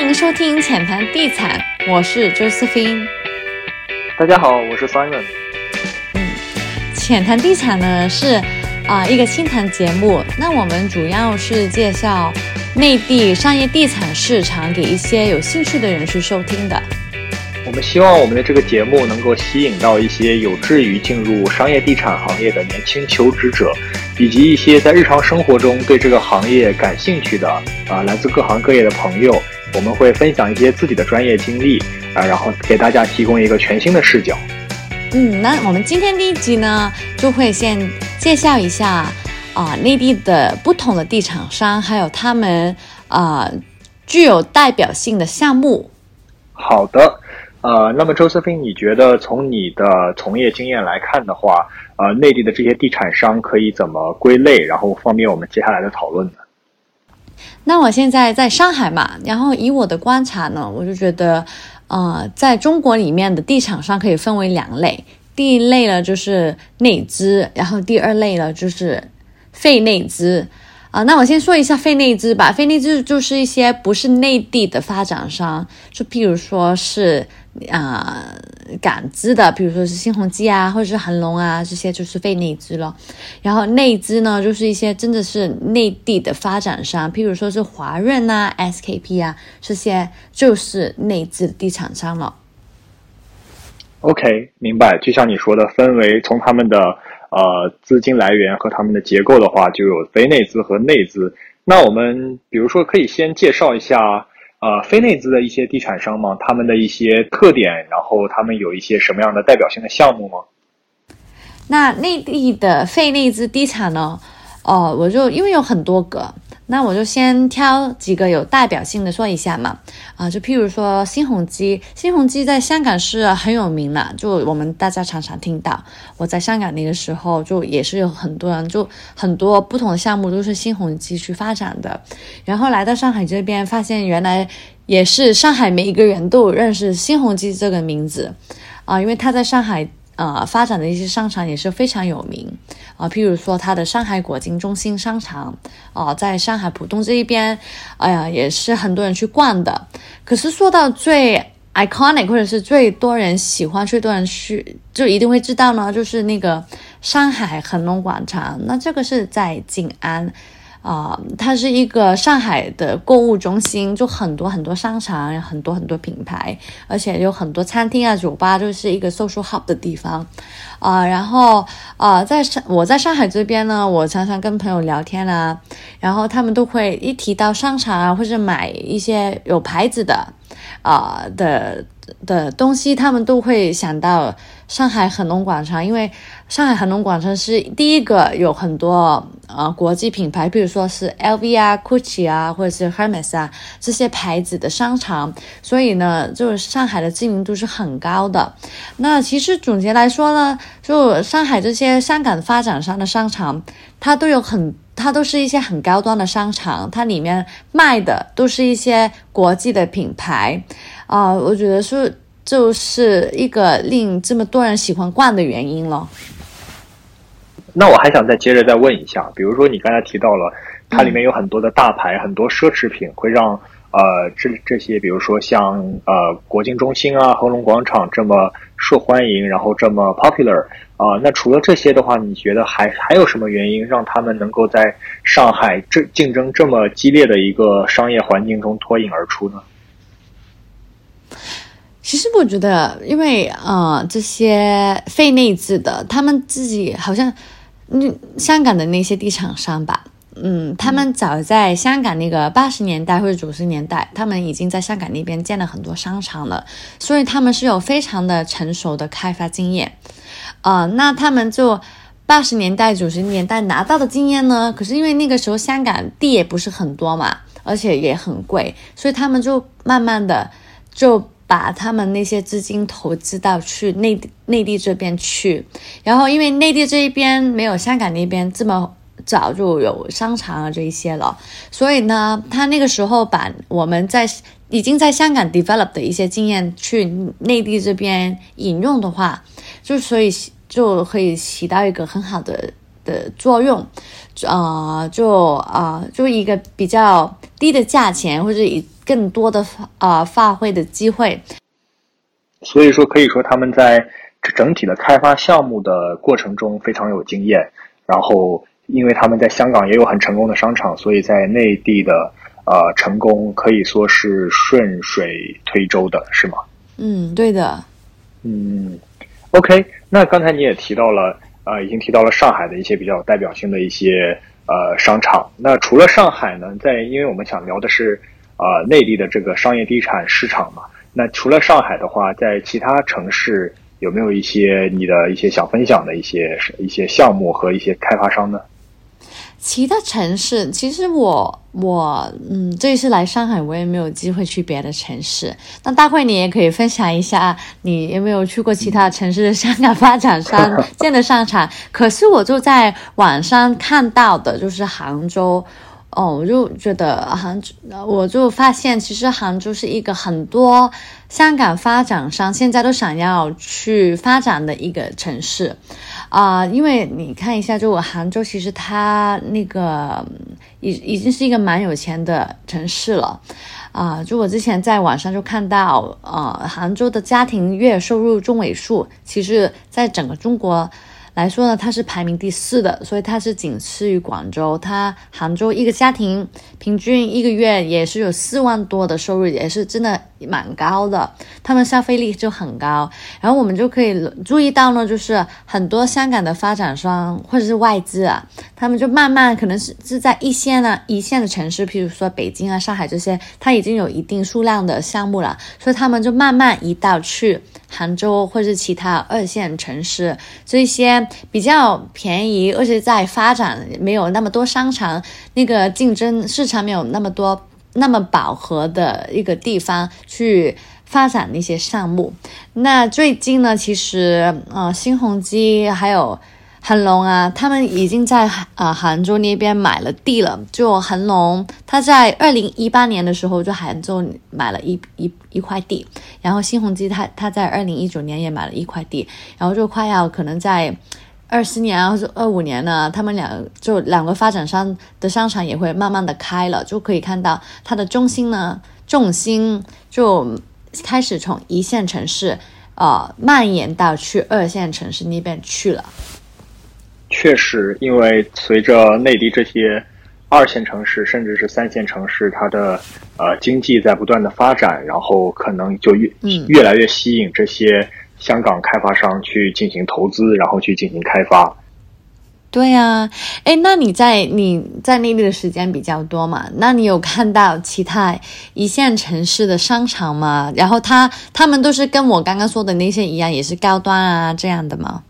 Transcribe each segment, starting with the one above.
迎收听浅谈地产，我是 Josephine。大家好，我是 Simon。嗯，浅谈地产呢是啊、一个清谈节目，那我们主要是介绍内地商业地产市场给一些有兴趣的人去收听的。我们希望我们的这个节目能够吸引到一些有志于进入商业地产行业的年轻求职者，以及一些在日常生活中对这个行业感兴趣的啊、来自各行各业的朋友。我们会分享一些自己的专业经历啊、然后给大家提供一个全新的视角。嗯，那我们今天第一集呢，就会先介绍一下啊、内地的不同的地产商，还有他们啊、具有代表性的项目。好的，呃，那么周思飞，你觉得从你的从业经验来看的话，呃，内地的这些地产商可以怎么归类，然后方便我们接下来的讨论呢？那我现在在上海嘛，然后以我的观察呢，我就觉得，呃，在中国里面的地产商可以分为两类，第一类呢就是内资，然后第二类呢就是非内资。啊、那我先说一下非内资吧。非内资就是一些不是内地的发展商，就譬如说是啊、港资的，比如说是新鸿基啊，或者是恒隆啊，这些就是非内资了。然后内资呢，就是一些真的是内地的发展商，譬如说是华润啊、SKP 啊，这些就是内资地产商了。OK，明白。就像你说的，分为从他们的呃资金来源和他们的结构的话，就有非内资和内资。那我们比如说可以先介绍一下呃非内资的一些地产商吗？他们的一些特点，然后他们有一些什么样的代表性的项目吗？那内地的非内资地产呢？哦，我就因为有很多个，那我就先挑几个有代表性的说一下嘛。啊，就譬如说新鸿基，新鸿基在香港是很有名的，就我们大家常常听到。我在香港那个时候，就也是有很多人，就很多不同的项目都是新鸿基去发展的。然后来到上海这边，发现原来也是上海每一个人都认识新鸿基这个名字啊，因为他在上海。呃，发展的一些商场也是非常有名啊、譬如说它的上海国金中心商场，哦、在上海浦东这一边，哎呀，也是很多人去逛的。可是说到最 iconic 或者是最多人喜欢、最多人去，就一定会知道呢，就是那个上海恒隆广场。那这个是在静安。啊、它是一个上海的购物中心，就很多很多商场，很多很多品牌，而且有很多餐厅啊、酒吧，就是一个 social hub 的地方。啊、然后啊、在上我在上海这边呢，我常常跟朋友聊天啊，然后他们都会一提到商场啊，或者买一些有牌子的啊、的的东西，他们都会想到上海恒隆广场，因为上海恒隆广场是第一个有很多呃国际品牌，比如说是 LV 啊、GUCCI 啊，或者是 Hermes 啊这些牌子的商场，所以呢，就是上海的知名度是很高的。那其实总结来说呢，就上海这些香港发展商的商场，它都有很。它都是一些很高端的商场，它里面卖的都是一些国际的品牌，啊、我觉得是就是一个令这么多人喜欢逛的原因了。那我还想再接着再问一下，比如说你刚才提到了，它里面有很多的大牌，很多奢侈品，会让呃这这些，比如说像呃国金中心啊、恒隆广场这么受欢迎，然后这么 popular 啊、那除了这些的话，你觉得还还有什么原因让他们能够在上海这竞争这么激烈的一个商业环境中脱颖而出呢？其实我觉得，因为呃这些非内资的，他们自己好像，嗯，香港的那些地产商吧，嗯，他们早在香港那个八十年代或者九十年代，他们已经在香港那边建了很多商场了，所以他们是有非常的成熟的开发经验，啊，那他们就八十年代、九十年代拿到的经验呢，可是因为那个时候香港地也不是很多嘛，而且也很贵，所以他们就慢慢的就把他们那些资金投资到去内地内地这边去，然后因为内地这一边没有香港那边这么早就有商场啊这一些了，所以呢，他那个时候把我们在已经在香港 develop 的一些经验去内地这边引用的话，就所以就可以起到一个很好的。的作用，啊，就啊，就一个比较低的价钱，或者以更多的啊发挥的机会。所以说，可以说他们在整体的开发项目的过程中非常有经验。然后，因为他们在香港也有很成功的商场，所以在内地的呃成功可以说是顺水推舟的，是吗？嗯，对的。嗯，OK。那刚才你也提到了，呃，已经提到了上海的一些比较有代表性的一些呃商场。那除了上海呢，在因为我们想聊的是呃内地的这个商业地产市场嘛。那除了上海的话，在其他城市有没有一些你的一些想分享的一些一些项目和一些开发商呢？其他城市，其实我我嗯，这一次来上海，我也没有机会去别的城市。那大会你也可以分享一下，你有没有去过其他城市的香港发展商建的商场？可是我就在网上看到的，就是杭州。哦，我就觉得杭州，我就发现其实杭州是一个很多香港发展商现在都想要去发展的一个城市，啊，因为你看一下，就我杭州其实它那个已已经是一个蛮有钱的城市了，啊，就我之前在网上就看到，呃，杭州的家庭月收入中位数，其实在整个中国。来说呢，它是排名第四的，所以它是仅次于广州。它杭州一个家庭平均一个月也是有四万多的收入，也是真的蛮高的。他们消费力就很高，然后我们就可以注意到呢，就是很多香港的发展商或者是外资啊，他们就慢慢可能是是在一线呢一线的城市，譬如说北京啊、上海这些，它已经有一定数量的项目了，所以他们就慢慢移到去杭州或者是其他二线城市这些。比较便宜，而且在发展没有那么多商场，那个竞争市场没有那么多那么饱和的一个地方去发展那些项目。那最近呢，其实呃，新鸿基还有。恒隆啊，他们已经在啊杭州那边买了地了。就恒隆，他在二零一八年的时候就杭州买了一一一块地，然后新鸿基他他在二零一九年也买了一块地，然后就快要可能在二十年或者二五年呢，他们两就两个发展商的商场也会慢慢的开了，就可以看到它的中心呢重心就开始从一线城市呃蔓延到去二线城市那边去了。确实，因为随着内地这些二线城市甚至是三线城市，它的呃经济在不断的发展，然后可能就越越来越吸引这些香港开发商去进行投资，然后去进行开发。对呀，哎，那你在你在内地的时间比较多嘛？那你有看到其他一线城市的商场吗？然后他他们都是跟我刚刚说的那些一样，也是高端啊这样的吗？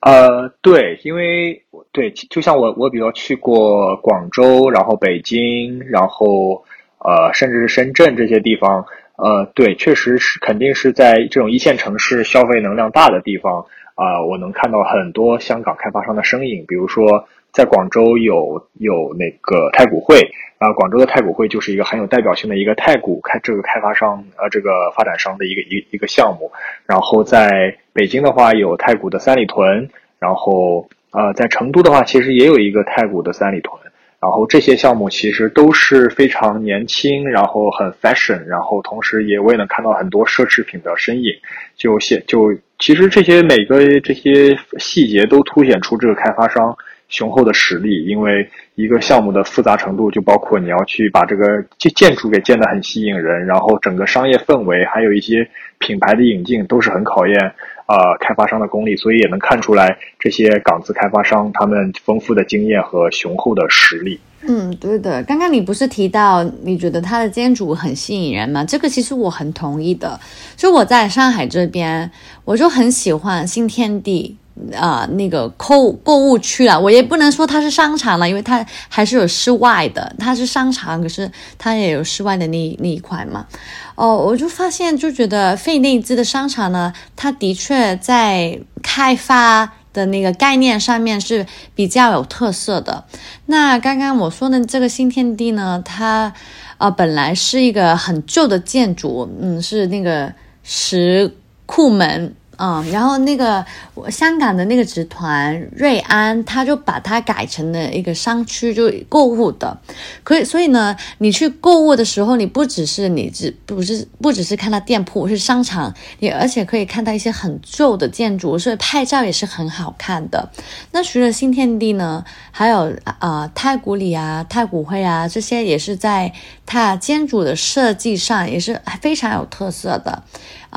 呃，对，因为对，就像我，我比如去过广州，然后北京，然后呃，甚至是深圳这些地方，呃，对，确实是肯定是在这种一线城市消费能量大的地方啊，我能看到很多香港开发商的身影，比如说在广州有有那个太古汇啊，广州的太古汇就是一个很有代表性的一个太古开这个开发商呃这个发展商的一个一一个项目，然后在。北京的话有太古的三里屯，然后呃，在成都的话其实也有一个太古的三里屯，然后这些项目其实都是非常年轻，然后很 fashion，然后同时也我也能看到很多奢侈品的身影，就现就其实这些每个这些细节都凸显出这个开发商雄厚的实力，因为一个项目的复杂程度就包括你要去把这个建建筑给建得很吸引人，然后整个商业氛围还有一些品牌的引进都是很考验。呃，开发商的功力，所以也能看出来这些港资开发商他们丰富的经验和雄厚的实力。嗯，对的。刚刚你不是提到你觉得他的建筑很吸引人吗？这个其实我很同意的。就我在上海这边，我就很喜欢新天地。啊，那个购购物区了，我也不能说它是商场了，因为它还是有室外的。它是商场，可是它也有室外的那那一块嘛。哦，我就发现，就觉得费内兹的商场呢，它的确在开发的那个概念上面是比较有特色的。那刚刚我说的这个新天地呢，它呃本来是一个很旧的建筑，嗯，是那个石库门。嗯，然后那个香港的那个集团瑞安，他就把它改成了一个商区，就购物的。可以，所以呢，你去购物的时候，你不只是你只不是不只是看到店铺是商场，你而且可以看到一些很旧的建筑，所以拍照也是很好看的。那除了新天地呢，还有啊太古里啊、太古汇啊，这些也是在它建筑的设计上也是非常有特色的。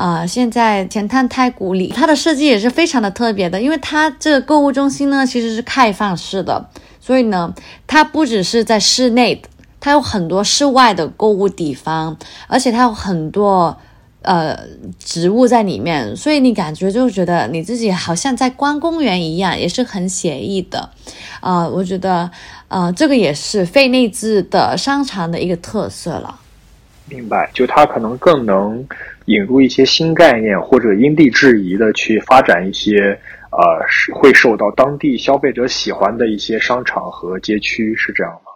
啊，现在前滩太古里，它的设计也是非常的特别的，因为它这个购物中心呢，其实是开放式的，所以呢，它不只是在室内，它有很多室外的购物地方，而且它有很多呃植物在里面，所以你感觉就觉得你自己好像在逛公园一样，也是很写意的。啊，我觉得啊，这个也是费内兹的商场的一个特色了。明白，就它可能更能引入一些新概念，或者因地制宜的去发展一些呃会受到当地消费者喜欢的一些商场和街区，是这样吗？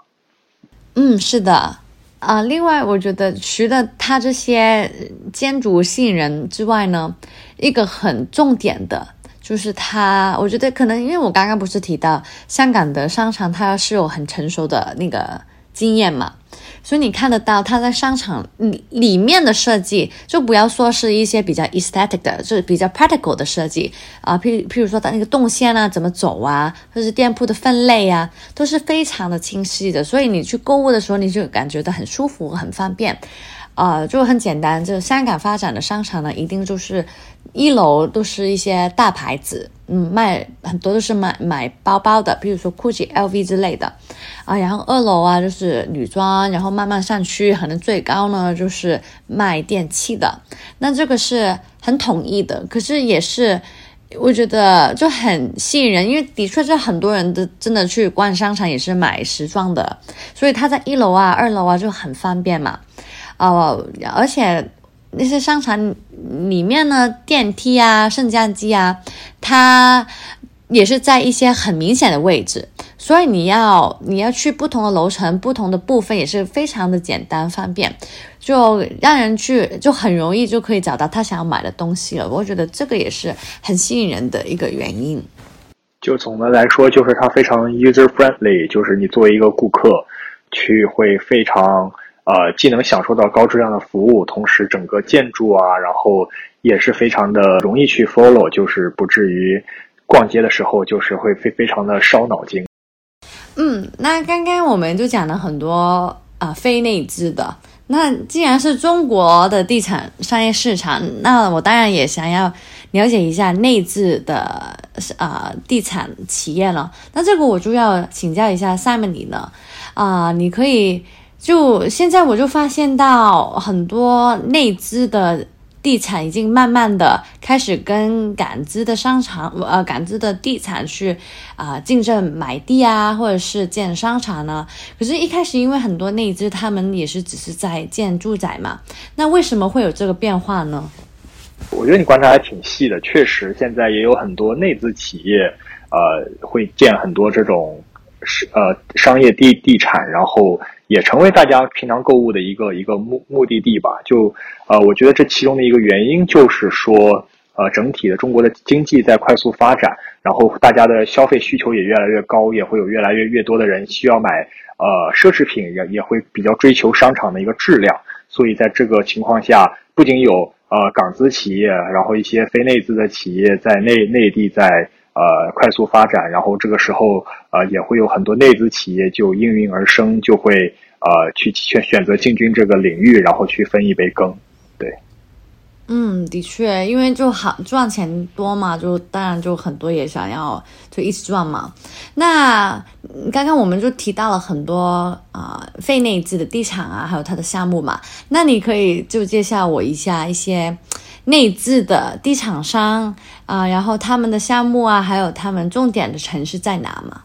嗯，是的。啊，另外我觉得除了它这些建筑吸引人之外呢，一个很重点的就是它，我觉得可能因为我刚刚不是提到香港的商场，它是有很成熟的那个经验嘛。所以你看得到它在商场里里面的设计，就不要说是一些比较 aesthetic 的，就是比较 practical 的设计啊。譬譬如说它那个动线啊，怎么走啊，或是店铺的分类啊，都是非常的清晰的。所以你去购物的时候，你就感觉到很舒服、很方便。啊，就很简单。就香港发展的商场呢，一定就是一楼都是一些大牌子，嗯，卖很多都是买买包包的，比如说 GUCCI、LV 之类的，啊，然后二楼啊就是女装，然后慢慢上去，可能最高呢就是卖电器的。那这个是很统一的，可是也是我觉得就很吸引人，因为的确是很多人的真的去逛商场也是买时装的，所以他在一楼啊、二楼啊就很方便嘛。哦，而且那些商场里面呢，电梯啊、升降机啊，它也是在一些很明显的位置，所以你要你要去不同的楼层、不同的部分也是非常的简单方便，就让人去就很容易就可以找到他想要买的东西了。我觉得这个也是很吸引人的一个原因。就总的来说，就是它非常 user friendly，就是你作为一个顾客去会非常。呃，既能享受到高质量的服务，同时整个建筑啊，然后也是非常的容易去 follow，就是不至于逛街的时候就是会非非常的烧脑筋。嗯，那刚刚我们就讲了很多啊非内资的，那既然是中国的地产商业市场，那我当然也想要了解一下内资的啊地产企业了。那这个我就要请教一下 Simon 你了啊，你可以。就现在，我就发现到很多内资的地产已经慢慢的开始跟港资的商场，呃，港资的地产去啊竞争买地啊，或者是建商场呢。可是，一开始因为很多内资他们也是只是在建住宅嘛，那为什么会有这个变化呢？我觉得你观察还挺细的，确实现在也有很多内资企业，呃，会建很多这种是呃商业地地产，然后。也成为大家平常购物的一个一个目目的地吧。就呃，我觉得这其中的一个原因就是说，呃，整体的中国的经济在快速发展，然后大家的消费需求也越来越高，也会有越来越越多的人需要买呃奢侈品，也也会比较追求商场的一个质量。所以在这个情况下，不仅有呃港资企业，然后一些非内资的企业在内内地在。呃，快速发展，然后这个时候，呃，也会有很多内资企业就应运而生，就会呃去选选择进军这个领域，然后去分一杯羹。对，嗯，的确，因为就好赚钱多嘛，就当然就很多也想要就一直赚嘛。那刚刚我们就提到了很多啊，非内资的地产啊，还有它的项目嘛。那你可以就介绍我一下一些。内置的地产商啊，然后他们的项目啊，还有他们重点的城市在哪吗？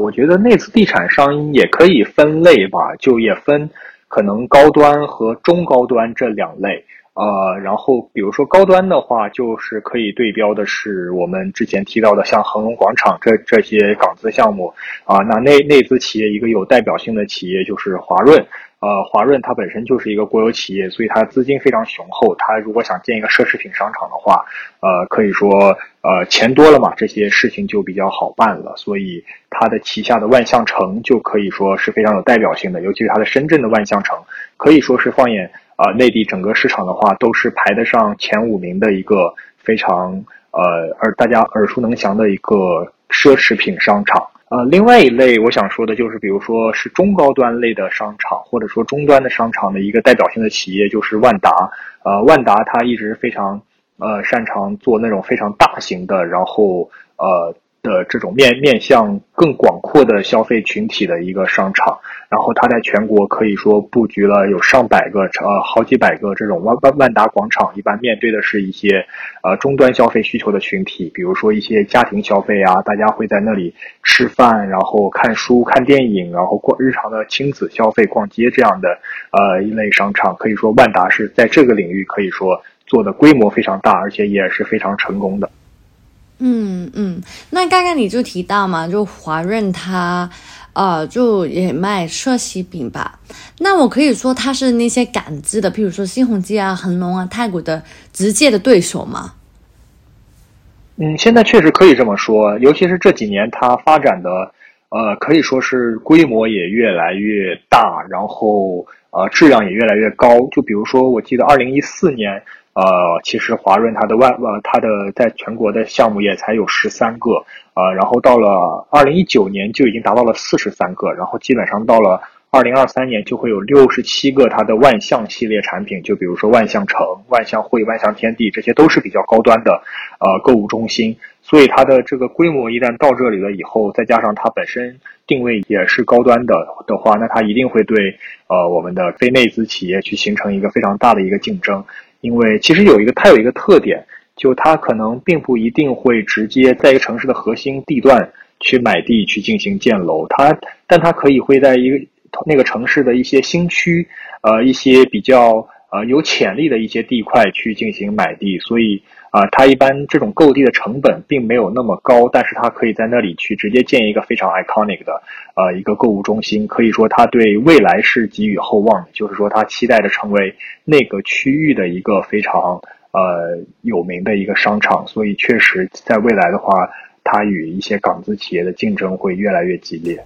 我觉得内资地产商也可以分类吧，就也分可能高端和中高端这两类。呃，然后比如说高端的话，就是可以对标的是我们之前提到的像恒隆广场这这些港资项目啊。那内内资企业一个有代表性的企业就是华润呃，华润它本身就是一个国有企业，所以它资金非常雄厚。它如果想建一个奢侈品商场的话，呃，可以说呃钱多了嘛，这些事情就比较好办了。所以它的旗下的万象城就可以说是非常有代表性的，尤其是它的深圳的万象城，可以说是放眼啊内地整个市场的话，都是排得上前五名的一个非常呃而大家耳熟能详的一个奢侈品商场。呃，另外一类我想说的就是，比如说是中高端类的商场，或者说中端的商场的一个代表性的企业就是万达。呃，万达它一直非常呃擅长做那种非常大型的，然后呃。的这种面面向更广阔的消费群体的一个商场，然后它在全国可以说布局了有上百个呃好几百个这种万万万达广场，一般面对的是一些呃终端消费需求的群体，比如说一些家庭消费啊，大家会在那里吃饭，然后看书、看电影，然后逛日常的亲子消费、逛街这样的呃一类商场，可以说万达是在这个领域可以说做的规模非常大，而且也是非常成功的。嗯嗯，那刚刚你就提到嘛，就华润它，呃，就也卖奢侈品吧。那我可以说它是那些港资的，譬如说新鸿基啊、恒隆啊、太古的直接的对手吗？嗯，现在确实可以这么说，尤其是这几年它发展的，呃，可以说是规模也越来越大，然后呃，质量也越来越高。就比如说，我记得二零一四年。呃，其实华润它的万呃它的在全国的项目也才有十三个，呃，然后到了二零一九年就已经达到了四十三个，然后基本上到了二零二三年就会有六十七个它的万象系列产品，就比如说万象城、万象汇、万象天地，这些都是比较高端的呃购物中心，所以它的这个规模一旦到这里了以后，再加上它本身定位也是高端的的话，那它一定会对呃我们的非内资企业去形成一个非常大的一个竞争。因为其实有一个，它有一个特点，就它可能并不一定会直接在一个城市的核心地段去买地去进行建楼，它，但它可以会在一个那个城市的一些新区，呃，一些比较呃有潜力的一些地块去进行买地，所以啊，它一般这种购地的成本并没有那么高，但是它可以在那里去直接建一个非常 iconic 的呃一个购物中心，可以说它对未来是给予厚望，就是说它期待着成为。那个区域的一个非常呃有名的一个商场，所以确实在未来的话，它与一些港资企业的竞争会越来越激烈。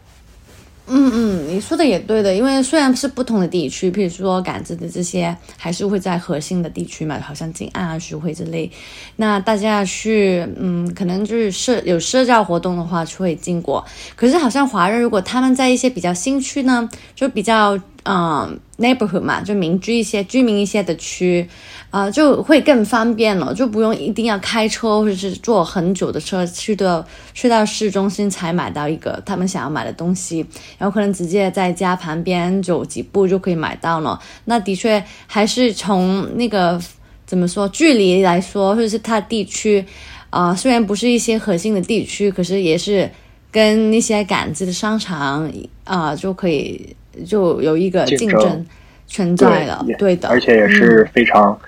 嗯嗯，你说的也对的，因为虽然是不同的地区，譬如说港资的这些还是会在核心的地区嘛，好像静安啊、徐汇之类，那大家去嗯，可能就是社有社交活动的话，就会经过。可是好像华人如果他们在一些比较新区呢，就比较。嗯，neighborhood 嘛，就民居一些、居民一些的区，啊，就会更方便了，就不用一定要开车或者是坐很久的车去到去到市中心才买到一个他们想要买的东西，然后可能直接在家旁边走几步就可以买到了。那的确还是从那个怎么说距离来说，或者是它地区，啊，虽然不是一些核心的地区，可是也是跟那些赶集的商场啊就可以。就有一个竞争存在了，对的，而且也是非常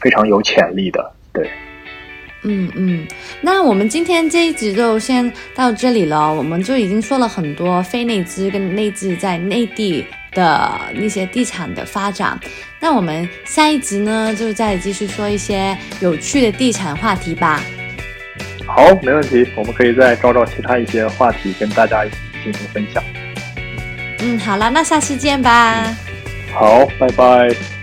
非常有潜力的，对。嗯嗯，那我们今天这一集就先到这里了，我们就已经说了很多非内资跟内资在内地的那些地产的发展，那我们下一集呢，就再继续说一些有趣的地产话题吧。好，没问题，我们可以再找找其他一些话题跟大家一起进行分享。嗯，好了，那下期见吧。好，拜拜。